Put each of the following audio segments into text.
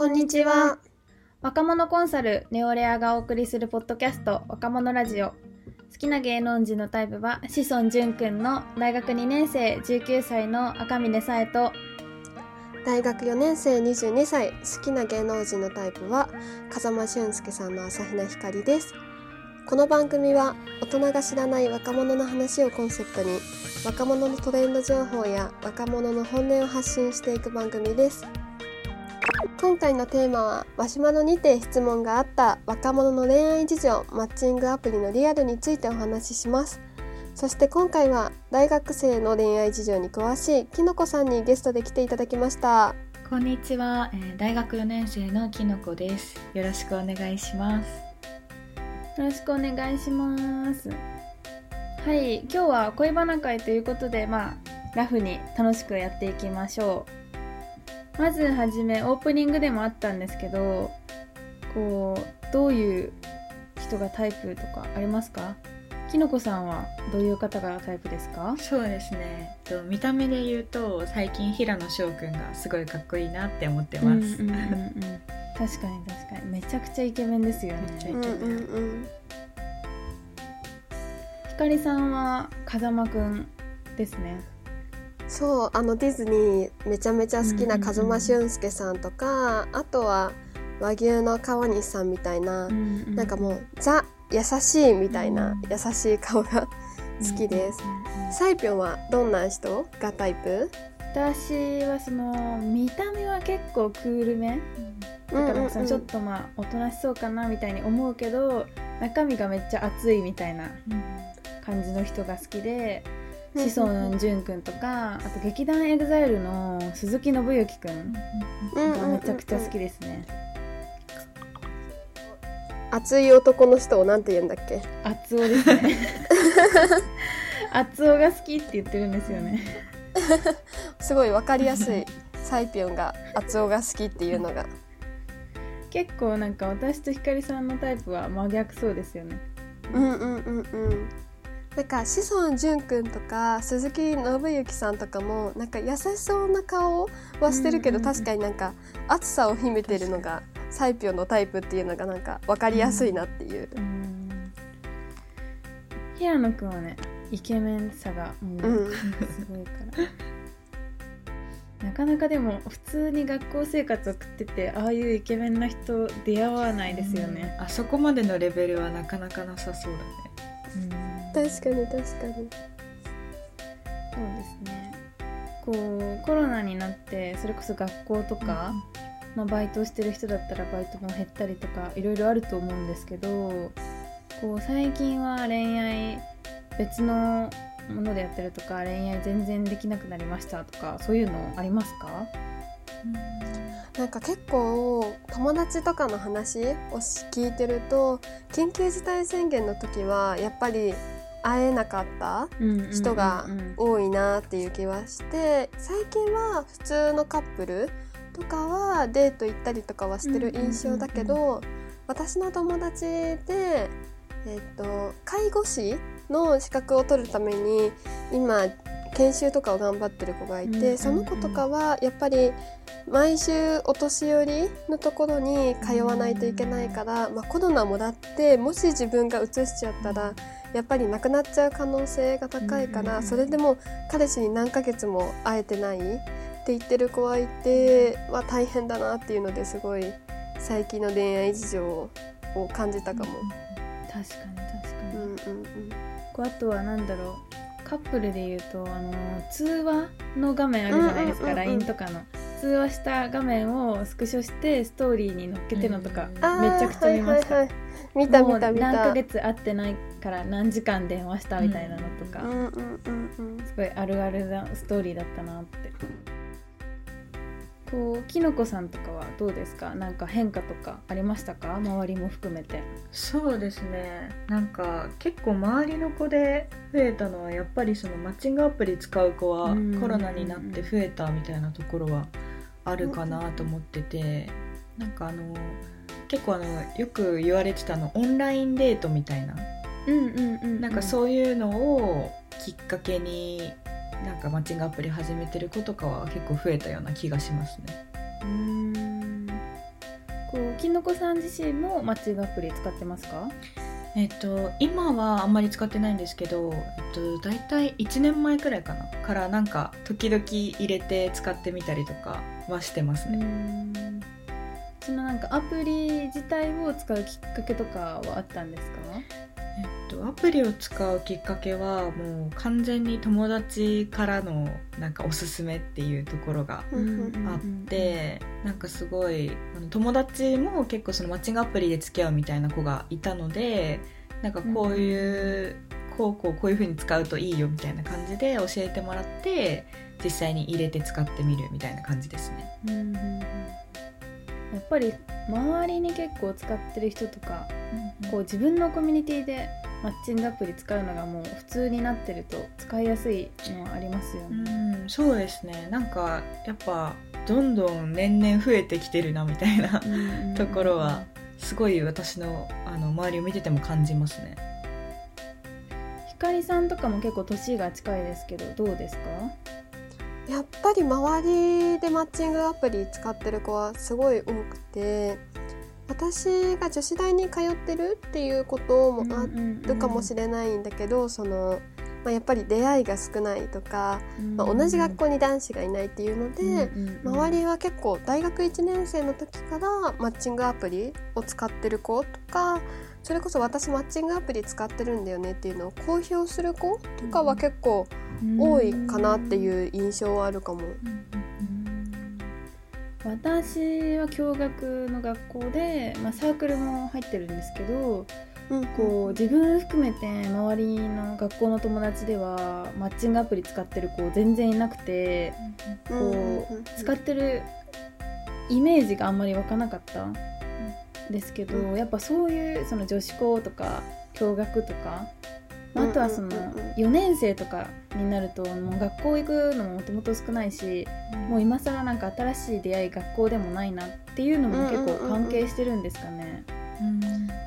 こんにちは。若者コンサルネオレアがお送りするポッドキャスト若者ラジオ好きな芸能人のタイプは志尊淳くんの大学2年生19歳の赤嶺さえと大学4年生22歳、好きな芸能人のタイプは、風間俊介さんの朝比奈ひかりです。この番組は、大人が知らない若者の話をコンセプトに、若者のトレンド情報や若者の本音を発信していく番組です。今回のテーマは、マシュマロにて質問があった若者の恋愛事情、マッチングアプリのリアルについてお話しします。そして今回は大学生の恋愛事情に詳しいきのこさんにゲストで来ていただきました。こんにちは、えー大学4年生のきのこです。よろしくお願いします。よろしくお願いしますはい今日は恋バナ会ということでまあラフに楽しくやっていきましょうまずはじめオープニングでもあったんですけどこうどういう人がタイプとかありますか？きのこさんはどういう方がタイプですか？そうですね。と見た目で言うと最近平野翔くんがすごいかっこいいなって思ってます。うんうんうんうん確かに確かにめちゃくちゃイケメンですよねめっちゃイうんうんうん。ひかりさんは風間くんですねそう、あのディズニーめちゃめちゃ好きな風間俊介さんとか、あとは和牛の川西さんみたいな、なんかもうザ優しいみたいな、うん。優しい顔が 好きです。サイピョンはどんな人？がタイプ？私はその見た目は結構クールめ？だからそのちょっとまあおとなしそうかなみたいに思うけど中身がめっちゃ熱いみたいな感じの人が好きでうん志尊淳くんとかあと劇団 EXILE の鈴木信之くんうんがめちゃくちゃ好きですね熱い男の人をなんて言うんだっけ？熱男ですね 熱男が好きって言ってるんですよねすごいわかりやすい。サイピョンが熱男が好きっていうのが。結構なんか私とひかりさんのタイプは真逆そうですよねうんうんうんうん。なんか志尊淳くんとか鈴木信之さんとかもなんか優しそうな顔はしてるけど、うんうんうん確かになんか熱さを秘めてるのがサイピョンのタイプっていうのがなんか分かりやすいなっていう。うん。平野くんはねイケメンさがもううん。すごいから、なかなかでも普通に学校生活を送っててああいうイケメンな人出会わないですよね、あそこまでのレベルはなかなかなさそうだね。確かに確かに。そうですね。こうコロナになってそれこそ学校とか、まあ、バイトしてる人だったらバイトも減ったりとかいろいろあると思うんですけどこう最近は恋愛別のものでやってるとか恋愛全然できなくなりましたとかそういうのありますか？なんか結構友達とかの話をし聞いてると緊急事態宣言の時はやっぱり会えなかった人が多いなっていう気はして最近は普通のカップルとかはデート行ったりとかはしてる印象だけど私の友達で、えっと介護士の資格を取るために今研修とかを頑張ってる子がいて、その子とかはやっぱり毎週お年寄りのところに通わないといけないから、まあ、コロナもらってもし自分がうつしちゃったらやっぱり亡くなっちゃう可能性が高いから、うん。うんうんそれでも彼氏に何ヶ月も会えてないって言ってる子はいては大変だなっていうのですごい最近の恋愛事情を感じたかも。確かに確かに、うんうんうん。あとは何だろう。カップルで言うとあの通話の画面あるじゃないですか、うんうんうんうん。LINE とかの通話した画面をスクショしてストーリーに載っけてるのとか、めちゃくちゃ見ました。はいはいはい、見たもう見た。見た。何ヶ月会ってないから何時間電話したみたいなのとか、うんうんうんうん。すごいあるあるなストーリーだったなって。こうきのこさんとかはどうですか？なんか変化とかありましたか？周りも含めて。そうですね。なんか結構周りの子で増えたのはやっぱりそのマッチングアプリ使う子はうん。コロナになって増えたみたいなところはあるかなと思っててなんかあの結構あのよく言われてたのオンラインデートみたいな。うんうんうんなんかそういうのをきっかけになんかマッチングアプリ始めてる子とかは結構増えたような気がしますね。うーん。こうきのこさん自身もマッチングアプリ使ってますか？えっと、今はあんまり使ってないんですけど、えっと、大体1年前くらいかな。からなんか時々入れて使ってみたりとかはしてますね、そのなんかアプリ自体を使うきっかけとかはあったんですか？と、アプリを使うきっかけはもう完全に友達からのなんかおすすめっていうところがあってなんかすごい友達も結構そのマッチングアプリで付き合うみたいな子がいたのでなんかこういうこうこうこういう風に使うといいよみたいな感じで教えてもらって実際に入れて使ってみるみたいな感じですね。うんうんうん。やっぱり周りに結構使ってる人とか、こう自分のコミュニティでマッチングアプリ使うのがもう普通になってると使いやすいのはありますよね。うんそうですねなんかやっぱどんどん年々増えてきてるなみたいなところはすごい私のあの周りを見てても感じますね。ひかりさんとかも結構年が近いですけどどうですか？やっぱり周りでマッチングアプリ使ってる子はすごい多くて私が女子大に通ってるっていうこともあるかもしれないんだけど、その、まあ、やっぱり出会いが少ないとか、まあ、同じ学校に男子がいないっていうので、周りは結構大学1年生の時からマッチングアプリを使ってる子とかそれこそ私マッチングアプリ使ってるんだよねっていうのを公表する子とかは結構多いかなっていう印象はあるかも。私は共学の学校で、まあ、サークルも入ってるんですけど、うん、こう自分含めて周りの学校の友達ではマッチングアプリ使ってる子全然いなくて、こう使ってるイメージがあんまり湧かなかったんですけど、やっぱそういうその女子校とか共学とかあとはその4年生とかになるともう学校行くのももともと少ないし、もう今更なんか新しい出会い学校でもないなっていうのも結構関係してるんですかね。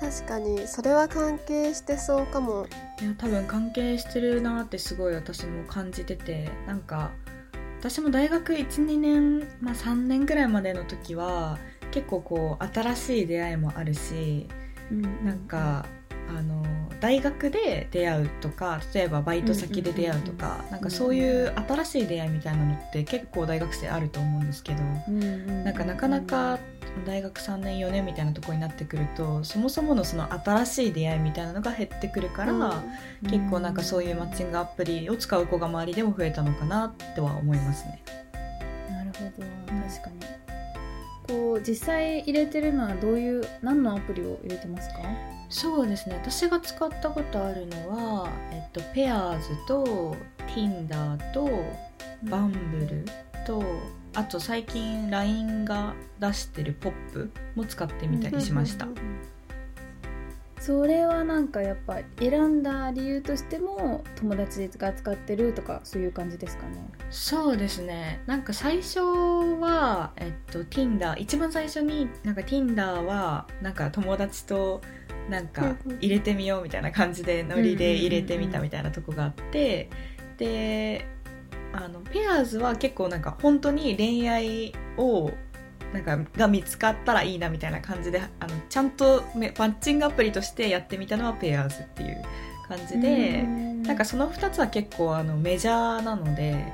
確かにそれは関係してそうかも。いや多分関係してるなってすごい私も感じててなんか私も大学12年、まあ、3年ぐらいまでの時は結構こう新しい出会いもあるし、うん、なんかあの大学で出会うとか例えばバイト先で出会うとか、なんかそういう新しい出会いみたいなのって結構大学生あると思うんですけど、なんかなかなか大学3年4年みたいなところになってくるとそもそものその新しい出会いみたいなのが減ってくるから、結構なんかそういうマッチングアプリを使う子が周りでも増えたのかなっては思いますね。なるほど。確かに。こう実際入れてるのはどういう何のアプリを入れてますか？そうですね。私が使ったことあるのは、えっと、ペアーズと Tinder とバンブルと、あと最近 LINE が出してるポップも使ってみたりしました。それはなんかやっぱ選んだ理由としても友達が使ってるとかそういう感じですかね。そうですね。なんか最初は、えっと、Tinder 一番最初になんか Tinder はなんか友達となんか入れてみようみたいな感じでノリで入れてみたみたいなとこがあってであのペアーズは結構なんか本当に恋愛をなんかが見つかったらいいなみたいな感じであのちゃんとマッチングアプリとしてやってみたのはペアーズっていう感じでなんかその2つは結構あのメジャーなので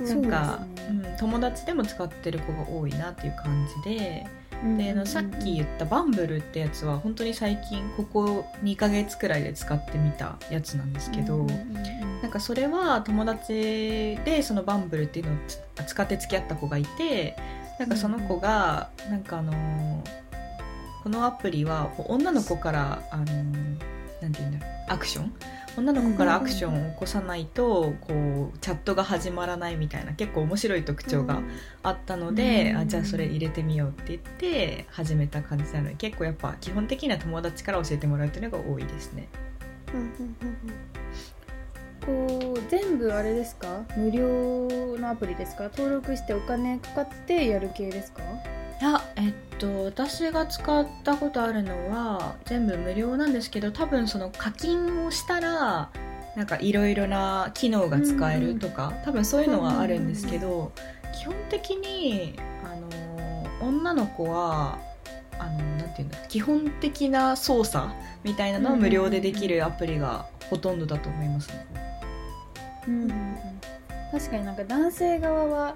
なんかう、ね、うん、友達でも使ってる子が多いなっていう感じで。であのさっき言ったバンブルってやつは本当に最近ここ2ヶ月くらいで使ってみたやつなんですけど、なんかそれは友達でそのバンブルっていうのを使って付き合った子がいてなんかその子がなんかあのこのアプリは女の子からあのなんていうんだろうアクション女の子からアクションを起こさないとこうチャットが始まらないみたいな結構面白い特徴があったので、あじゃあそれ入れてみようって言って始めた感じなの。で結構やっぱ基本的には友達から教えてもらうっていうのが多いですね。こう全部あれですか？無料のアプリですか？登録してお金かかってやる系ですか？いやえっと私が使ったことあるのは全部無料なんですけど多分その課金をしたらなんかいろいろな機能が使えるとか、多分そういうのはあるんですけど、基本的にあの女の子はあのなんていうんだ基本的な操作みたいなのは無料でできるアプリがほとんどだと思いますね。うん。確かになんか男性側は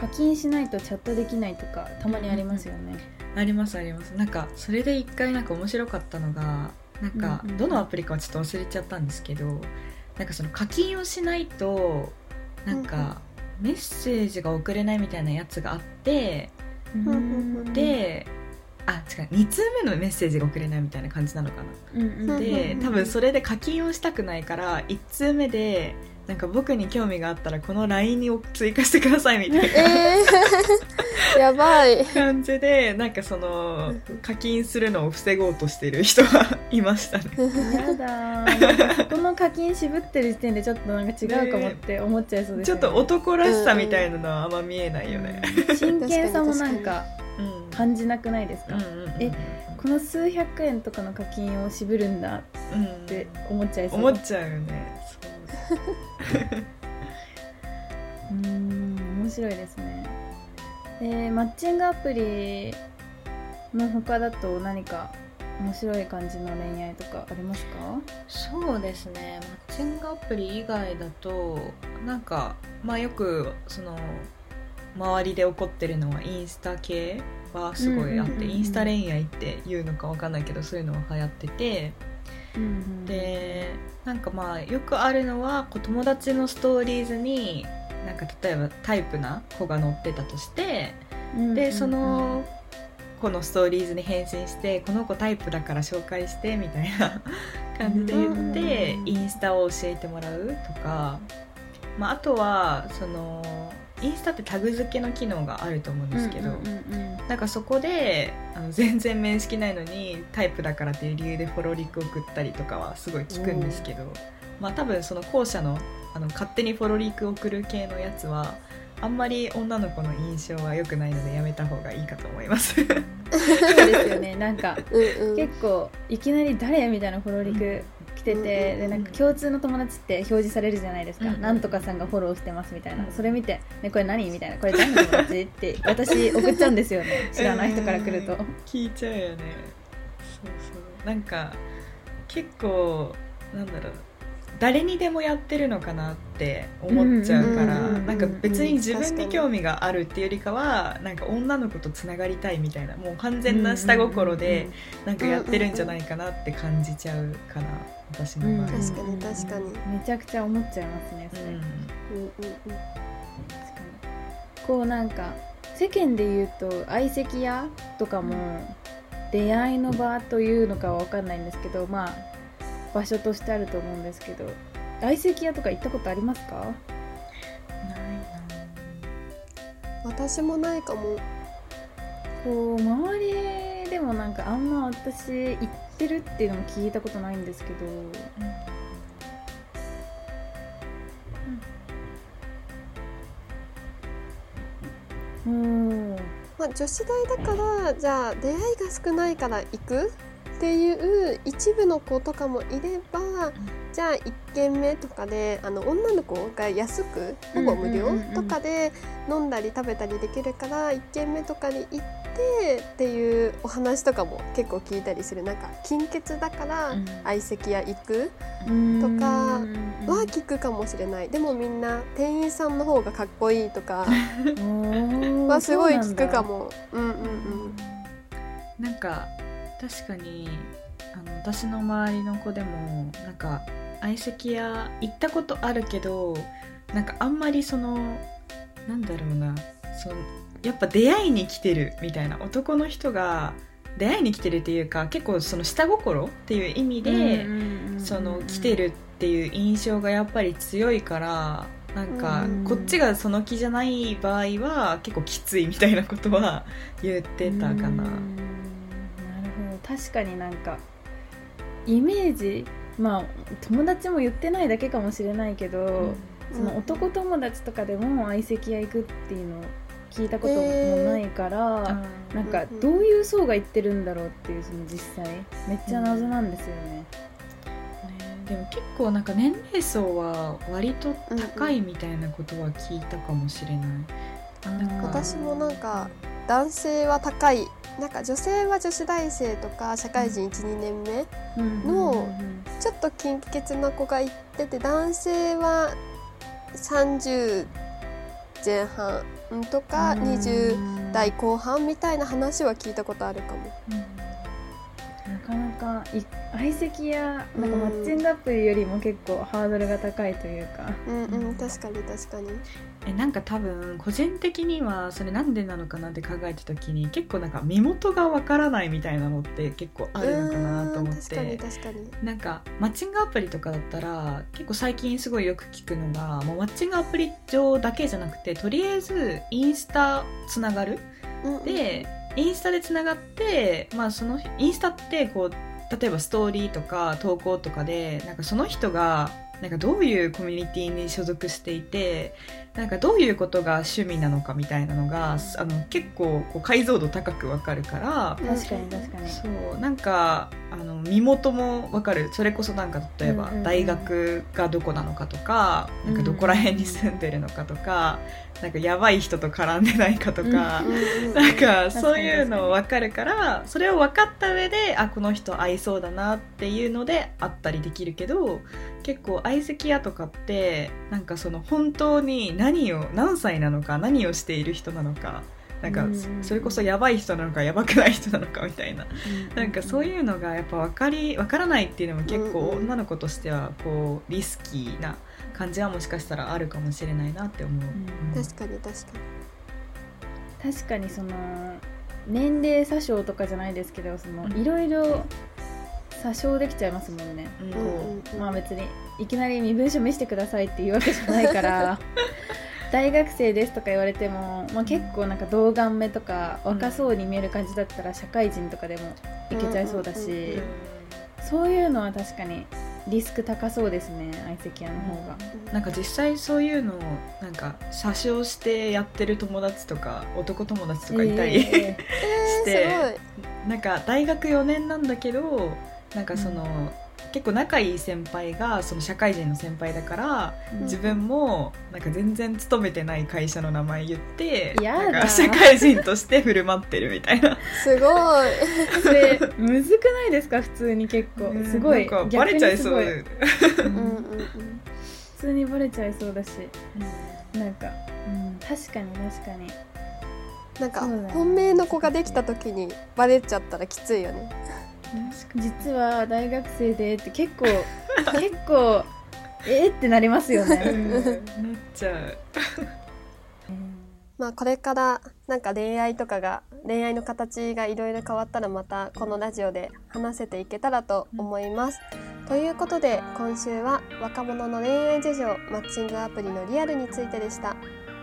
課金しないとチャットできないとかたまにありますよね。ありますあります。なんかそれで一回なんか面白かったのがなんかうんうん。どのアプリかはちょっと忘れちゃったんですけどなんかその課金をしないとなんかメッセージが送れないみたいなやつがあってうんであ違う2通目のメッセージが送れないみたいな感じなのかな。うんうんうんで多分それで課金をしたくないから1通目でなんか僕に興味があったらこの LINE を追加してくださいみたいなえー、やばい。感じでなんかその課金するのを防ごうとしてる人がいましたね。やだこの課金渋ってる時点でちょっとなんか違うかもって 思っちゃいそうですよね。ちょっと男らしさみたいなのはあんま見えないよね。うん。真剣さもなんか うん感じなくないですか、うんうんうんえこの数百円とかの課金を渋るんだうんって思っちゃいそう。思っちゃうよねうーん面白いですね。えー、マッチングアプリの他だと何か面白い感じの恋愛とかありますか？そうですね。マッチングアプリ以外だとなんかまあよくその周りで起こってるのはインスタ系はすごいあって、インスタ恋愛っていうのかわかんないけどそういうのが流行っててうんでなんかまあよくあるのはこう友達のストーリーズになんか例えばタイプな子が載ってたとしてでその子のストーリーズに返信してこの子タイプだから紹介してみたいな 感じで言ってうん。インスタを教えてもらうとか、まあ、あとはそのインスタってタグ付けの機能があると思うんですけど、うんうんうんうん。なんかそこであの全然面識ないのにタイプだからっていう理由でフォローリック送ったりとかはすごい聞くんですけど、まあ、多分その後者のあの勝手にフォローリック送る系のやつはあんまり女の子の印象は良くないのでやめた方がいいかと思います。そうですよね。なんか うんうん。結構いきなり誰みたいなフォローリク来てて、うんでなんか共通の友達って表示されるじゃないですか、うんなんとかさんがフォローしてますみたいな、うんそれ見て「ねこれ何?」みたいな「これ誰の友達?」って 私送っちゃうんですよね。知らない人から来ると。うん。聞いちゃうよね。そうそう。なんか結構なんだろう誰にでもやってるのかなって思っちゃうから、うんうんうんうんなんか別に自分に興味があるっていうよりかはなんか女の子とつながりたいみたいなもう完全な下心でなんかやってるんじゃないかなって感じちゃうかな私の場合、確かに確かにめちゃくちゃ思っちゃいますねそれ、うんうんうん確かにこうなんか世間で言うと相席屋とかも出会いの場というのかは分かんないんですけどまあ場所としてあると思うんですけど相席屋とか行ったことありますか？ない私もないかも。こう周りでもなんかあんま私行ってるっていうのも聞いたことないんですけど。なうん。まあ、女子大だからじゃあ出会いが少ないから行く？っていう一部の子とかもいればじゃあ1軒目とかであの女の子が安くほぼ無料とかで飲んだり食べたりできるから1軒目とかに行ってっていうお話とかも結構聞いたりする。なんか金欠だからうん。相席屋行くとかは聞くかもしれない。でもみんな店員さんの方がかっこいいとか はすごい聞くかも。うんうんうん。なんか確かにあの私の周りの子でもなんか相席屋行ったことあるけどなんかあんまりそのなんだろうなそのやっぱ出会いに来てるみたいな男の人が出会いに来てるっていうか結構その下心っていう意味で、その来てるっていう印象がやっぱり強いからなんかうん。こっちがその気じゃない場合は結構きついみたいなことは言ってたかな。確かになんかイメージまあ友達も言ってないだけかもしれないけど、その男友達とかでも相席屋行くっていうのを聞いたこともないから、なんかうんうん。どういう層が行ってるんだろうっていうその実際めっちゃ謎なんですよね。ねでも結構なんか年齢層は割と高いみたいなことは聞いたかもしれない。なんか。私もなんか男性は高いなんか女性は女子大生とか社会人12年目のちょっと金欠な子がいってて男性は30前半とか20代後半みたいな話は聞いたことあるかも。うん相席やなんかマッチングアプリよりも結構ハードルが高いというか、うんうん確かに確かに。えなんか多分個人的にはそれなんでなのかなって考えた時に結構なんか身元がわからないみたいなのって結構あるのかなと思って。確かに確かに。なんかマッチングアプリとかだったら結構最近すごいよく聞くのがもうマッチングアプリ上だけじゃなくてとりあえずインスタつながる、うんうん。でインスタでつながって、まあ、そのインスタってこう例えばストーリーとか投稿とかでなんかその人がなんかどういうコミュニティに所属していてなんかどういうことが趣味なのかみたいなのがあの結構こう解像度高くわかるから確かに確かに。そうなんかあの身元もわかる。それこそなんか例えばうんうんうん。大学がどこなのかとか、なんかどこら辺に住んでるのかとか、なんかやばい人と絡んでないかとか、うんうんなんかそういうの分かるからそれを分かった上であこの人合いそうだなっていうので会ったりできるけど結構相席屋とかってなんかその本当に何を何歳なのか何をしている人なのかなんかうん。それこそやばい人なのかやばくない人なのかみたいな。なんかそういうのがやっぱ分かり分からないっていうのも結構うんうん。女の子としてはこうリスキーな感じはもしかしたらあるかもしれないなって思う。うん。確かに確か確かにその年齢詐称とかじゃないですけどそのうん。いろいろ詐称できちゃいますもんね、うん、こうまあ別にいきなり身分証見せてくださいっていうわけじゃないから大学生ですとか言われても、まあ、結構なんか童顔目とか若そうに見える感じだったら社会人とかでもいけちゃいそうだし、そういうのは確かにリスク高そうですね相席屋の方が。なんか実際そういうのをなんか詐称してやってる友達とか男友達とかいたり、えしてえー、なんか大学4年なんだけどなんかその、結構仲いい先輩がその社会人の先輩だから、うん。自分もなんか全然勤めてない会社の名前言ってやだ。なんか社会人として振る舞ってるみたいな。すごい。それむずくないですか？普通に結構。すごい。なんかバレちゃいそう。うんうんうん。普通にバレちゃいそうだし。なんか、うん、確かに確かに。なんかね。本命の子ができた時にバレちゃったらきついよね実は大学生でって結構 結構えーってなりますようんね、なっちゃう まあこれからなんか恋愛とかが恋愛の形がいろいろ変わったらまたこのラジオで話せていけたらと思います。ということで今週は若者の恋愛事情マッチングアプリのリアルについてでした。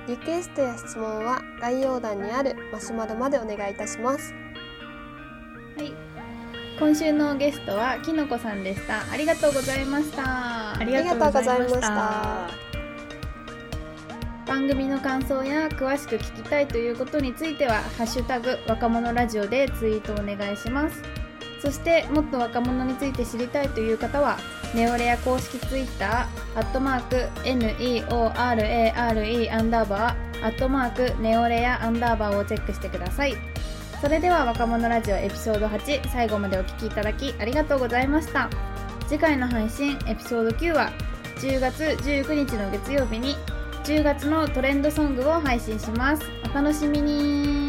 リクエストや質問は概要欄にあるマシュマロまでお願いいたします。はい今週のゲストはきのこさんでした。ありがとうございました。ありがとうございました。番組の感想や詳しく聞きたいということについては「ハッシュタグ若者ラジオ」でツイートお願いします。そしてもっと若者について知りたいという方はネオレア公式ツイッターアットマーク NEORARE アンダーバーアットマークネオレアアンダーバーをチェックしてくださいそれでは若者ラジオエピソード8最後までお聴きいただきありがとうございました。次回の配信エピソード9は10月19日の月曜日に10月のトレンドソングを配信します。お楽しみに。